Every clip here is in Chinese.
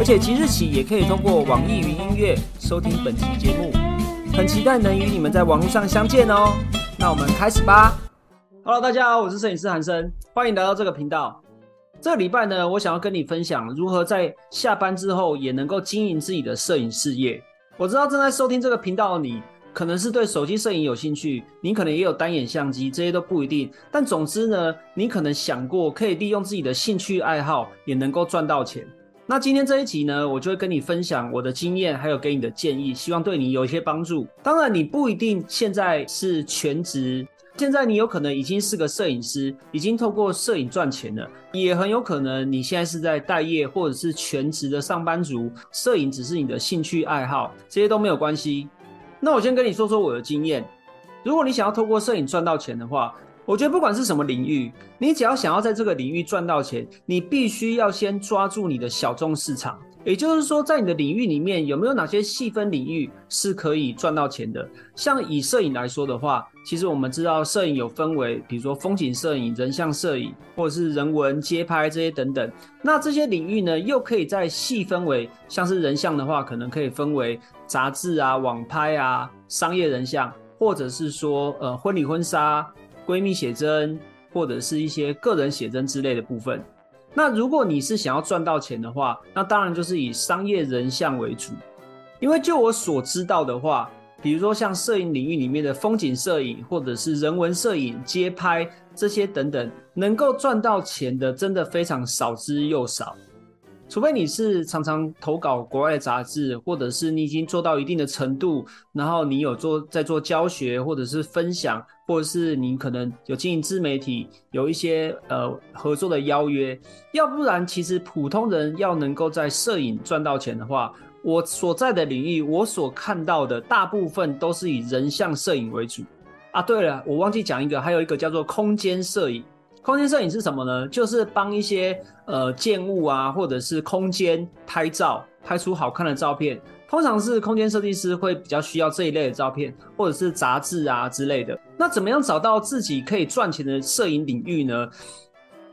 而且即日起也可以通过网易云音乐收听本期节目，很期待能与你们在网络上相见哦。那我们开始吧。Hello，大家好，我是摄影师韩生，欢迎来到这个频道。这个礼拜呢，我想要跟你分享如何在下班之后也能够经营自己的摄影事业。我知道正在收听这个频道的你，可能是对手机摄影有兴趣，你可能也有单眼相机，这些都不一定。但总之呢，你可能想过可以利用自己的兴趣爱好也能够赚到钱。那今天这一集呢，我就会跟你分享我的经验，还有给你的建议，希望对你有一些帮助。当然，你不一定现在是全职，现在你有可能已经是个摄影师，已经透过摄影赚钱了，也很有可能你现在是在待业或者是全职的上班族，摄影只是你的兴趣爱好，这些都没有关系。那我先跟你说说我的经验，如果你想要透过摄影赚到钱的话。我觉得不管是什么领域，你只要想要在这个领域赚到钱，你必须要先抓住你的小众市场。也就是说，在你的领域里面，有没有哪些细分领域是可以赚到钱的？像以摄影来说的话，其实我们知道摄影有分为，比如说风景摄影、人像摄影，或者是人文街拍这些等等。那这些领域呢，又可以再细分为，像是人像的话，可能可以分为杂志啊、网拍啊、商业人像，或者是说呃婚礼婚纱。闺蜜写真或者是一些个人写真之类的部分。那如果你是想要赚到钱的话，那当然就是以商业人像为主。因为就我所知道的话，比如说像摄影领域里面的风景摄影或者是人文摄影、街拍这些等等，能够赚到钱的真的非常少之又少。除非你是常常投稿国外的杂志，或者是你已经做到一定的程度，然后你有做在做教学或者是分享，或者是你可能有经营自媒体，有一些呃合作的邀约，要不然其实普通人要能够在摄影赚到钱的话，我所在的领域我所看到的大部分都是以人像摄影为主啊。对了，我忘记讲一个，还有一个叫做空间摄影。空间摄影是什么呢？就是帮一些呃建物啊，或者是空间拍照，拍出好看的照片。通常是空间设计师会比较需要这一类的照片，或者是杂志啊之类的。那怎么样找到自己可以赚钱的摄影领域呢？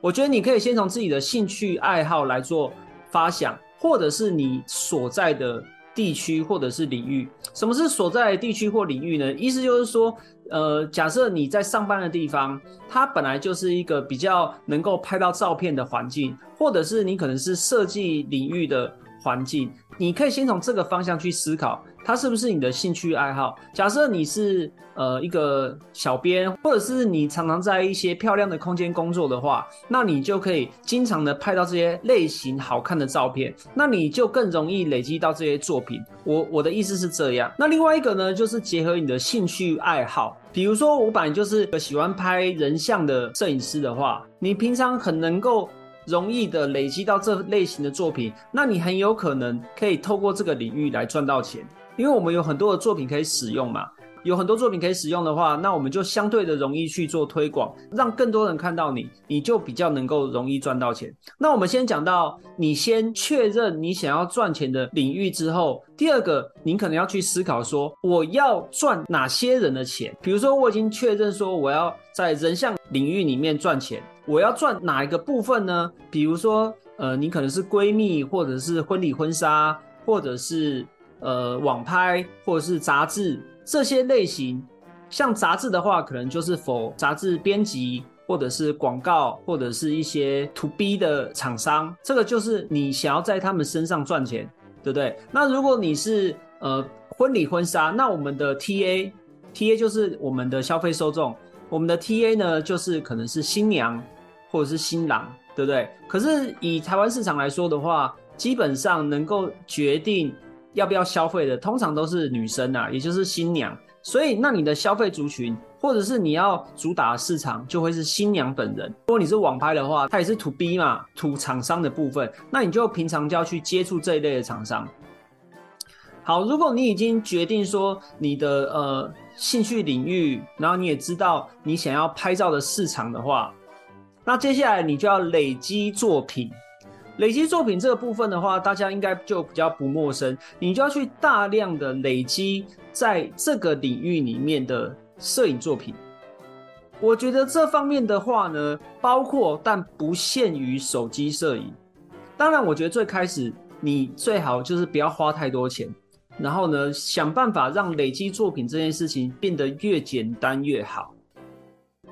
我觉得你可以先从自己的兴趣爱好来做发想，或者是你所在的地区或者是领域。什么是所在地区或领域呢？意思就是说。呃，假设你在上班的地方，它本来就是一个比较能够拍到照片的环境，或者是你可能是设计领域的环境。你可以先从这个方向去思考，它是不是你的兴趣爱好。假设你是呃一个小编，或者是你常常在一些漂亮的空间工作的话，那你就可以经常的拍到这些类型好看的照片，那你就更容易累积到这些作品。我我的意思是这样。那另外一个呢，就是结合你的兴趣爱好，比如说我本来就是喜欢拍人像的摄影师的话，你平常很能够。容易的累积到这类型的作品，那你很有可能可以透过这个领域来赚到钱，因为我们有很多的作品可以使用嘛。有很多作品可以使用的话，那我们就相对的容易去做推广，让更多人看到你，你就比较能够容易赚到钱。那我们先讲到你先确认你想要赚钱的领域之后，第二个，你可能要去思考说，我要赚哪些人的钱？比如说，我已经确认说我要在人像领域里面赚钱。我要赚哪一个部分呢？比如说，呃，你可能是闺蜜，或者是婚礼婚纱，或者是呃网拍，或者是杂志这些类型。像杂志的话，可能就是否杂志编辑，或者是广告，或者是一些 to B 的厂商。这个就是你想要在他们身上赚钱，对不对？那如果你是呃婚礼婚纱，那我们的 TA，TA 就是我们的消费受众，我们的 TA 呢就是可能是新娘。或者是新郎，对不对？可是以台湾市场来说的话，基本上能够决定要不要消费的，通常都是女生啊，也就是新娘。所以，那你的消费族群，或者是你要主打市场，就会是新娘本人。如果你是网拍的话，它也是 to B 嘛，to 厂商的部分，那你就平常就要去接触这一类的厂商。好，如果你已经决定说你的呃兴趣领域，然后你也知道你想要拍照的市场的话，那接下来你就要累积作品。累积作品这个部分的话，大家应该就比较不陌生，你就要去大量的累积在这个领域里面的摄影作品。我觉得这方面的话呢，包括但不限于手机摄影。当然，我觉得最开始你最好就是不要花太多钱，然后呢，想办法让累积作品这件事情变得越简单越好。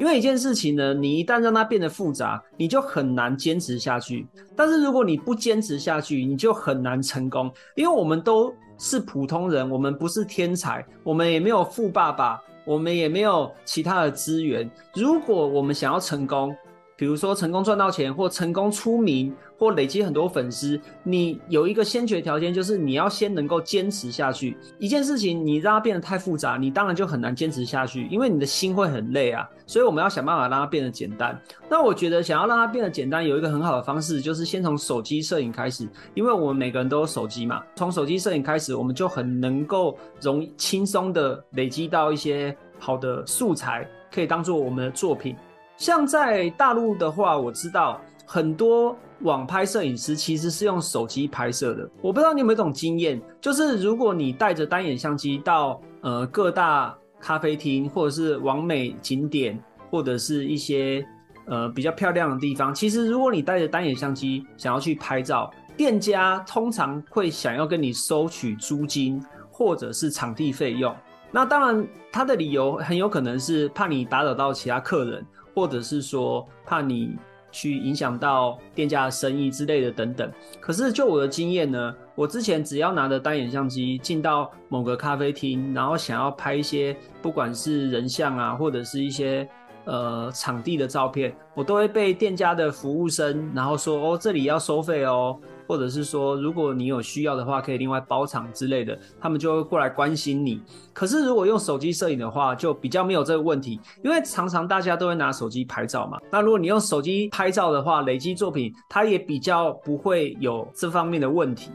因为一件事情呢，你一旦让它变得复杂，你就很难坚持下去。但是如果你不坚持下去，你就很难成功。因为我们都是普通人，我们不是天才，我们也没有富爸爸，我们也没有其他的资源。如果我们想要成功，比如说成功赚到钱，或成功出名，或累积很多粉丝，你有一个先决条件，就是你要先能够坚持下去。一件事情你让它变得太复杂，你当然就很难坚持下去，因为你的心会很累啊。所以我们要想办法让它变得简单。那我觉得想要让它变得简单，有一个很好的方式，就是先从手机摄影开始，因为我们每个人都有手机嘛。从手机摄影开始，我们就很能够容易轻松的累积到一些好的素材，可以当做我们的作品。像在大陆的话，我知道很多网拍摄影师其实是用手机拍摄的。我不知道你有没有一种经验，就是如果你带着单眼相机到呃各大咖啡厅，或者是完美景点，或者是一些呃比较漂亮的地方，其实如果你带着单眼相机想要去拍照，店家通常会想要跟你收取租金或者是场地费用。那当然，他的理由很有可能是怕你打扰到其他客人。或者是说怕你去影响到店家的生意之类的等等。可是就我的经验呢，我之前只要拿着单眼相机进到某个咖啡厅，然后想要拍一些不管是人像啊，或者是一些呃场地的照片，我都会被店家的服务生然后说哦这里要收费哦。或者是说，如果你有需要的话，可以另外包场之类的，他们就会过来关心你。可是如果用手机摄影的话，就比较没有这个问题，因为常常大家都会拿手机拍照嘛。那如果你用手机拍照的话，累积作品，它也比较不会有这方面的问题。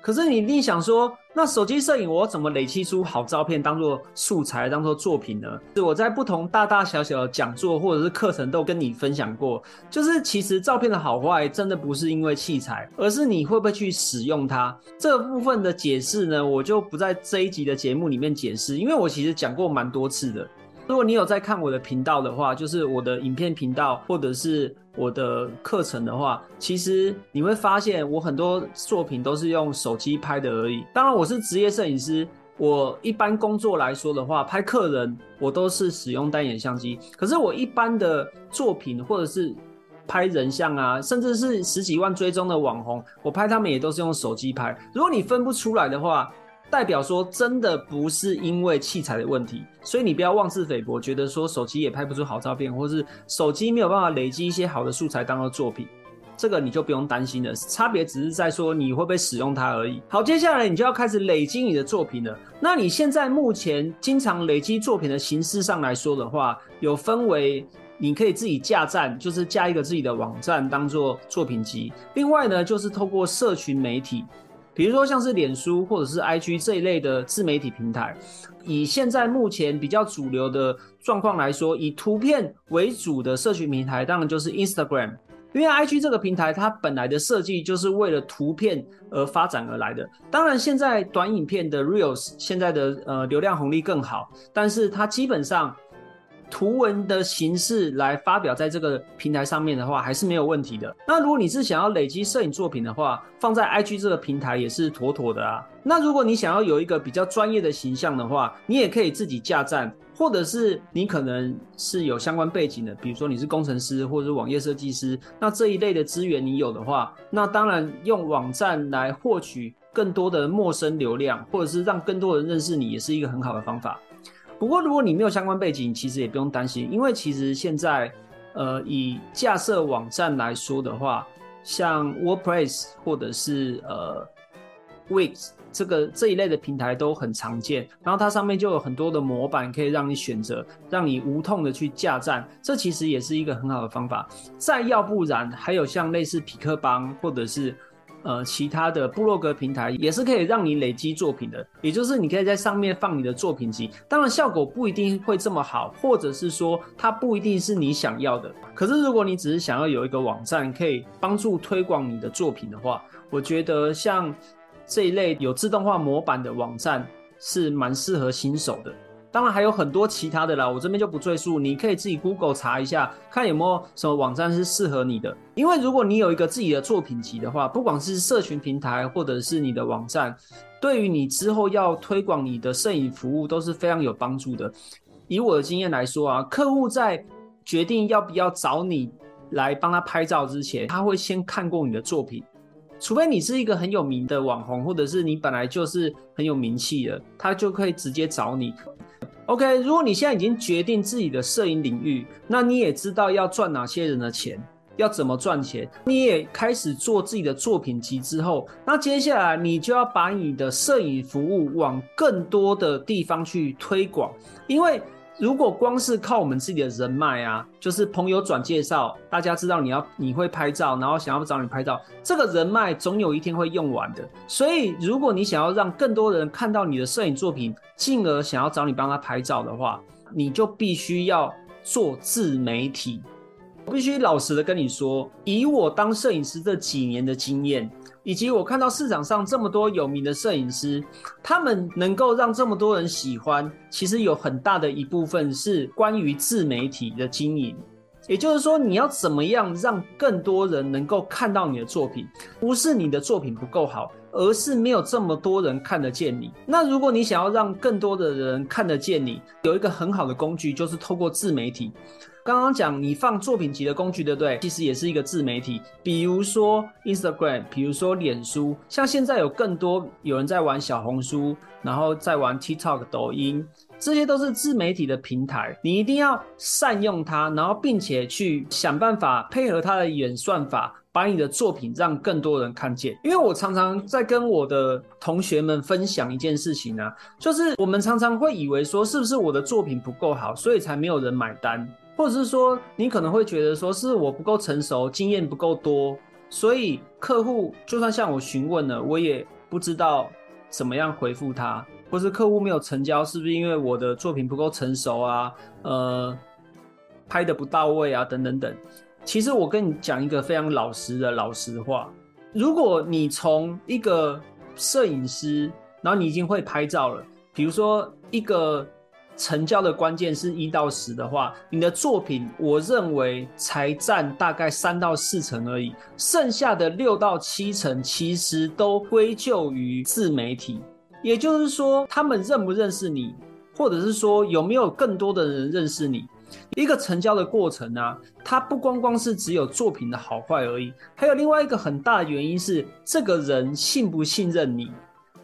可是你一定想说，那手机摄影我怎么累积出好照片，当做素材，当做作品呢？是我在不同大大小小的讲座或者是课程都跟你分享过，就是其实照片的好坏真的不是因为器材，而是你会不会去使用它。这部分的解释呢，我就不在这一集的节目里面解释，因为我其实讲过蛮多次的。如果你有在看我的频道的话，就是我的影片频道或者是我的课程的话，其实你会发现我很多作品都是用手机拍的而已。当然，我是职业摄影师，我一般工作来说的话，拍客人我都是使用单眼相机。可是我一般的作品或者是拍人像啊，甚至是十几万追踪的网红，我拍他们也都是用手机拍。如果你分不出来的话，代表说，真的不是因为器材的问题，所以你不要妄自菲薄，觉得说手机也拍不出好照片，或是手机没有办法累积一些好的素材当做作品，这个你就不用担心了。差别只是在说你会不会使用它而已。好，接下来你就要开始累积你的作品了。那你现在目前经常累积作品的形式上来说的话，有分为你可以自己架站，就是架一个自己的网站当做作品集；另外呢，就是透过社群媒体。比如说像是脸书或者是 IG 这一类的自媒体平台，以现在目前比较主流的状况来说，以图片为主的社群平台，当然就是 Instagram。因为 IG 这个平台它本来的设计就是为了图片而发展而来的。当然，现在短影片的 Reels 现在的呃流量红利更好，但是它基本上。图文的形式来发表在这个平台上面的话，还是没有问题的。那如果你是想要累积摄影作品的话，放在 IG 这个平台也是妥妥的啊。那如果你想要有一个比较专业的形象的话，你也可以自己架站，或者是你可能是有相关背景的，比如说你是工程师或者是网页设计师，那这一类的资源你有的话，那当然用网站来获取更多的陌生流量，或者是让更多人认识你，也是一个很好的方法。不过，如果你没有相关背景，其实也不用担心，因为其实现在，呃，以架设网站来说的话，像 WordPress 或者是呃 Wix 这个这一类的平台都很常见，然后它上面就有很多的模板可以让你选择，让你无痛的去架站，这其实也是一个很好的方法。再要不然，还有像类似匹克邦或者是呃其他的部落格平台，也是可以让你累积作品的。也就是你可以在上面放你的作品集，当然效果不一定会这么好，或者是说它不一定是你想要的。可是如果你只是想要有一个网站可以帮助推广你的作品的话，我觉得像这一类有自动化模板的网站是蛮适合新手的。当然还有很多其他的啦，我这边就不赘述，你可以自己 Google 查一下，看有没有什么网站是适合你的。因为如果你有一个自己的作品集的话，不管是社群平台或者是你的网站，对于你之后要推广你的摄影服务都是非常有帮助的。以我的经验来说啊，客户在决定要不要找你来帮他拍照之前，他会先看过你的作品。除非你是一个很有名的网红，或者是你本来就是很有名气的，他就可以直接找你。OK，如果你现在已经决定自己的摄影领域，那你也知道要赚哪些人的钱，要怎么赚钱，你也开始做自己的作品集之后，那接下来你就要把你的摄影服务往更多的地方去推广，因为。如果光是靠我们自己的人脉啊，就是朋友转介绍，大家知道你要你会拍照，然后想要找你拍照，这个人脉总有一天会用完的。所以，如果你想要让更多人看到你的摄影作品，进而想要找你帮他拍照的话，你就必须要做自媒体。我必须老实的跟你说，以我当摄影师这几年的经验。以及我看到市场上这么多有名的摄影师，他们能够让这么多人喜欢，其实有很大的一部分是关于自媒体的经营。也就是说，你要怎么样让更多人能够看到你的作品？不是你的作品不够好，而是没有这么多人看得见你。那如果你想要让更多的人看得见你，有一个很好的工具，就是透过自媒体。刚刚讲你放作品集的工具，对不对？其实也是一个自媒体，比如说 Instagram，比如说脸书，像现在有更多有人在玩小红书，然后在玩 TikTok、抖音，这些都是自媒体的平台。你一定要善用它，然后并且去想办法配合它的演算法，把你的作品让更多人看见。因为我常常在跟我的同学们分享一件事情呢，就是我们常常会以为说，是不是我的作品不够好，所以才没有人买单。或者是说，你可能会觉得说是我不够成熟，经验不够多，所以客户就算向我询问了，我也不知道怎么样回复他，或是客户没有成交，是不是因为我的作品不够成熟啊？呃，拍的不到位啊，等等等。其实我跟你讲一个非常老实的老实话，如果你从一个摄影师，然后你已经会拍照了，比如说一个。成交的关键是一到十的话，你的作品我认为才占大概三到四成而已，剩下的六到七成其实都归咎于自媒体。也就是说，他们认不认识你，或者是说有没有更多的人认识你？一个成交的过程啊，它不光光是只有作品的好坏而已，还有另外一个很大的原因是这个人信不信任你，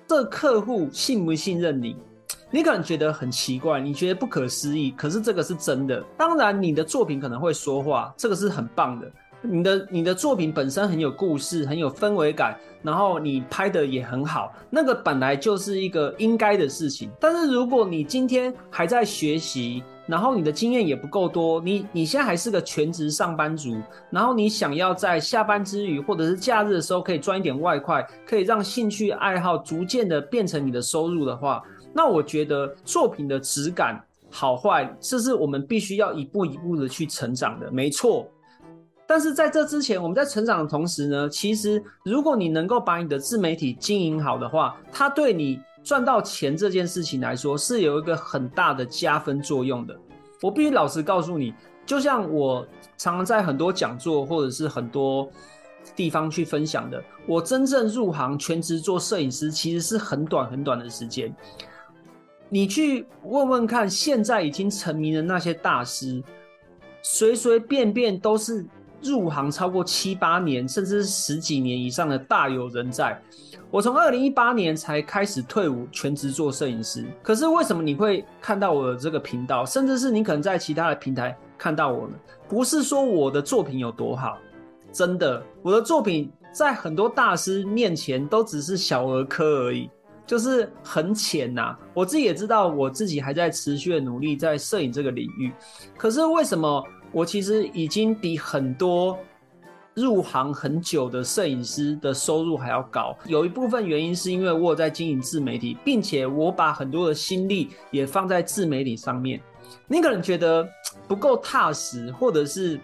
这客户信不信任你。你可能觉得很奇怪，你觉得不可思议，可是这个是真的。当然，你的作品可能会说话，这个是很棒的。你的你的作品本身很有故事，很有氛围感，然后你拍的也很好，那个本来就是一个应该的事情。但是如果你今天还在学习，然后你的经验也不够多，你你现在还是个全职上班族，然后你想要在下班之余或者是假日的时候可以赚一点外快，可以让兴趣爱好逐渐的变成你的收入的话。那我觉得作品的质感好坏，这是我们必须要一步一步的去成长的，没错。但是在这之前，我们在成长的同时呢，其实如果你能够把你的自媒体经营好的话，它对你赚到钱这件事情来说，是有一个很大的加分作用的。我必须老实告诉你，就像我常常在很多讲座或者是很多地方去分享的，我真正入行全职做摄影师，其实是很短很短的时间。你去问问看，现在已经成名的那些大师，随随便便都是入行超过七八年，甚至十几年以上的大有人在。我从二零一八年才开始退伍，全职做摄影师。可是为什么你会看到我的这个频道，甚至是你可能在其他的平台看到我呢？不是说我的作品有多好，真的，我的作品在很多大师面前都只是小儿科而已。就是很浅呐，我自己也知道，我自己还在持续的努力在摄影这个领域。可是为什么我其实已经比很多入行很久的摄影师的收入还要高。有一部分原因是因为我有在经营自媒体，并且我把很多的心力也放在自媒体上面。你可能觉得不够踏实，或者是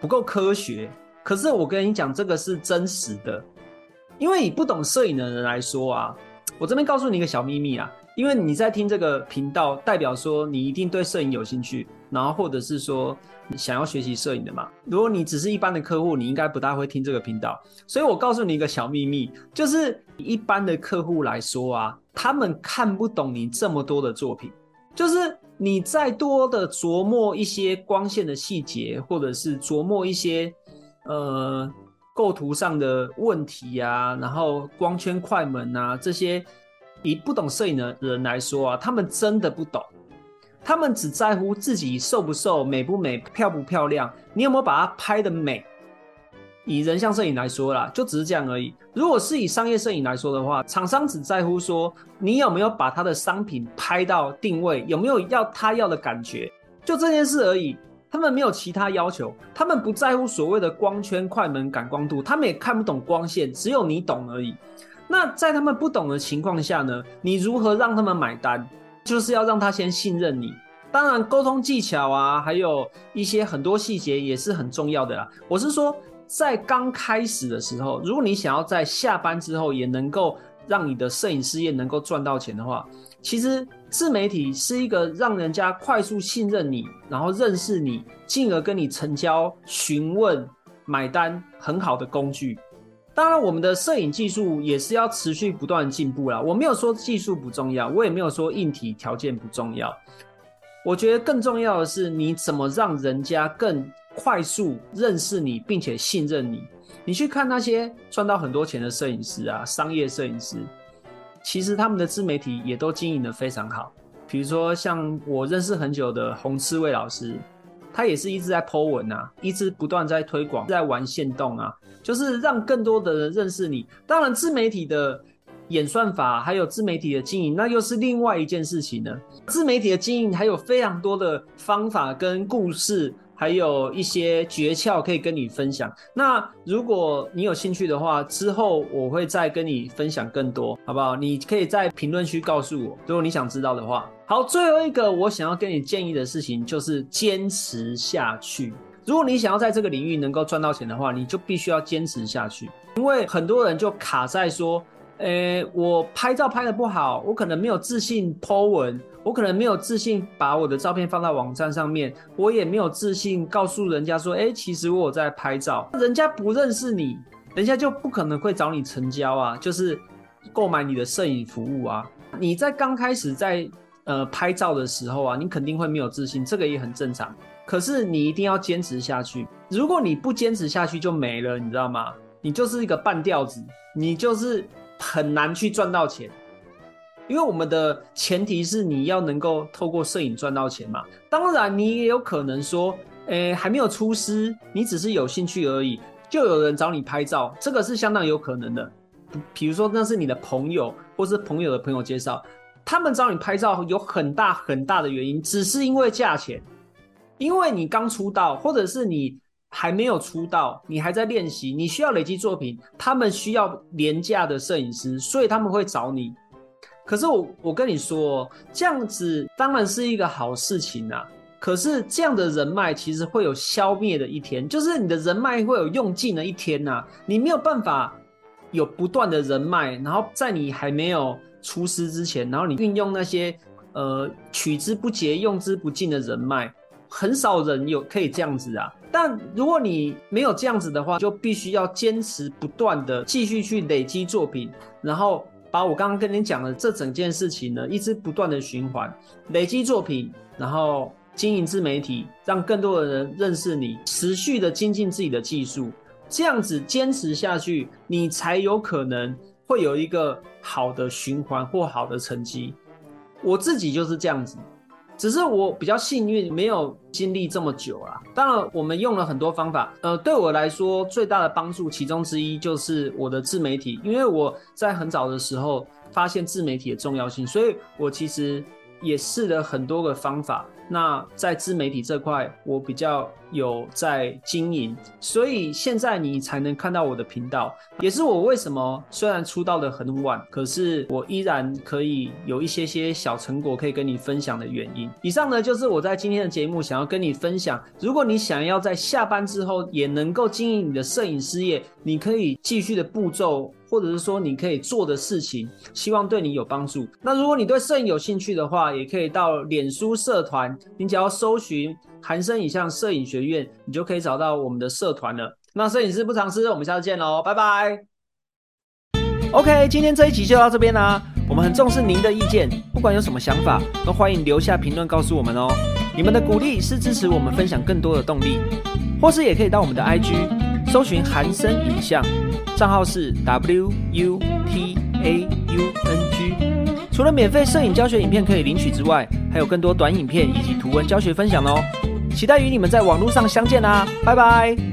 不够科学，可是我跟你讲，这个是真实的。因为以不懂摄影的人来说啊，我这边告诉你一个小秘密啊。因为你在听这个频道，代表说你一定对摄影有兴趣，然后或者是说想要学习摄影的嘛。如果你只是一般的客户，你应该不大会听这个频道。所以我告诉你一个小秘密，就是一般的客户来说啊，他们看不懂你这么多的作品。就是你再多的琢磨一些光线的细节，或者是琢磨一些呃构图上的问题呀，然后光圈、快门啊这些。以不懂摄影的人来说啊，他们真的不懂，他们只在乎自己瘦不瘦、美不美、漂不漂亮，你有没有把它拍的美？以人像摄影来说啦，就只是这样而已。如果是以商业摄影来说的话，厂商只在乎说你有没有把他的商品拍到定位，有没有要他要的感觉，就这件事而已。他们没有其他要求，他们不在乎所谓的光圈、快门、感光度，他们也看不懂光线，只有你懂而已。那在他们不懂的情况下呢？你如何让他们买单？就是要让他先信任你。当然，沟通技巧啊，还有一些很多细节也是很重要的啦。我是说，在刚开始的时候，如果你想要在下班之后也能够让你的摄影事业能够赚到钱的话，其实自媒体是一个让人家快速信任你，然后认识你，进而跟你成交、询问、买单很好的工具。当然，我们的摄影技术也是要持续不断进步啦。我没有说技术不重要，我也没有说硬体条件不重要。我觉得更重要的是，你怎么让人家更快速认识你，并且信任你。你去看那些赚到很多钱的摄影师啊，商业摄影师，其实他们的自媒体也都经营的非常好。比如说，像我认识很久的洪刺猬老师。他也是一直在 Po 文啊，一直不断在推广，在玩线动啊，就是让更多的人认识你。当然，自媒体的演算法还有自媒体的经营，那又是另外一件事情呢。自媒体的经营还有非常多的方法跟故事。还有一些诀窍可以跟你分享。那如果你有兴趣的话，之后我会再跟你分享更多，好不好？你可以在评论区告诉我，如果你想知道的话。好，最后一个我想要跟你建议的事情就是坚持下去。如果你想要在这个领域能够赚到钱的话，你就必须要坚持下去。因为很多人就卡在说，诶，我拍照拍的不好，我可能没有自信 Po 文。我可能没有自信把我的照片放到网站上面，我也没有自信告诉人家说，哎，其实我在拍照，人家不认识你，人家就不可能会找你成交啊，就是购买你的摄影服务啊。你在刚开始在呃拍照的时候啊，你肯定会没有自信，这个也很正常。可是你一定要坚持下去，如果你不坚持下去就没了，你知道吗？你就是一个半吊子，你就是很难去赚到钱。因为我们的前提是你要能够透过摄影赚到钱嘛。当然，你也有可能说，诶，还没有出师，你只是有兴趣而已，就有人找你拍照，这个是相当有可能的。比如说，那是你的朋友，或是朋友的朋友介绍，他们找你拍照有很大很大的原因，只是因为价钱，因为你刚出道，或者是你还没有出道，你还在练习，你需要累积作品，他们需要廉价的摄影师，所以他们会找你。可是我我跟你说，这样子当然是一个好事情啊。可是这样的人脉其实会有消灭的一天，就是你的人脉会有用尽的一天呐。你没有办法有不断的人脉，然后在你还没有出师之前，然后你运用那些呃取之不竭、用之不尽的人脉，很少人有可以这样子啊。但如果你没有这样子的话，就必须要坚持不断的继续去累积作品，然后。把我刚刚跟你讲的这整件事情呢，一直不断的循环，累积作品，然后经营自媒体，让更多的人认识你，持续的精进自己的技术，这样子坚持下去，你才有可能会有一个好的循环或好的成绩。我自己就是这样子。只是我比较幸运，没有经历这么久啦。当然，我们用了很多方法。呃，对我来说，最大的帮助其中之一就是我的自媒体，因为我在很早的时候发现自媒体的重要性，所以我其实也试了很多个方法。那在自媒体这块，我比较有在经营，所以现在你才能看到我的频道，也是我为什么虽然出道的很晚，可是我依然可以有一些些小成果可以跟你分享的原因。以上呢，就是我在今天的节目想要跟你分享。如果你想要在下班之后也能够经营你的摄影事业，你可以继续的步骤。或者是说你可以做的事情，希望对你有帮助。那如果你对摄影有兴趣的话，也可以到脸书社团，你只要搜寻韩生影像摄影学院，你就可以找到我们的社团了。那摄影师不藏私，我们下次见喽，拜拜。OK，今天这一集就到这边啦。我们很重视您的意见，不管有什么想法，都欢迎留下评论告诉我们哦。你们的鼓励是支持我们分享更多的动力，或是也可以到我们的 IG。搜寻韩生影像，账号是 W U T A U N G。除了免费摄影教学影片可以领取之外，还有更多短影片以及图文教学分享哦。期待与你们在网络上相见啦，拜拜。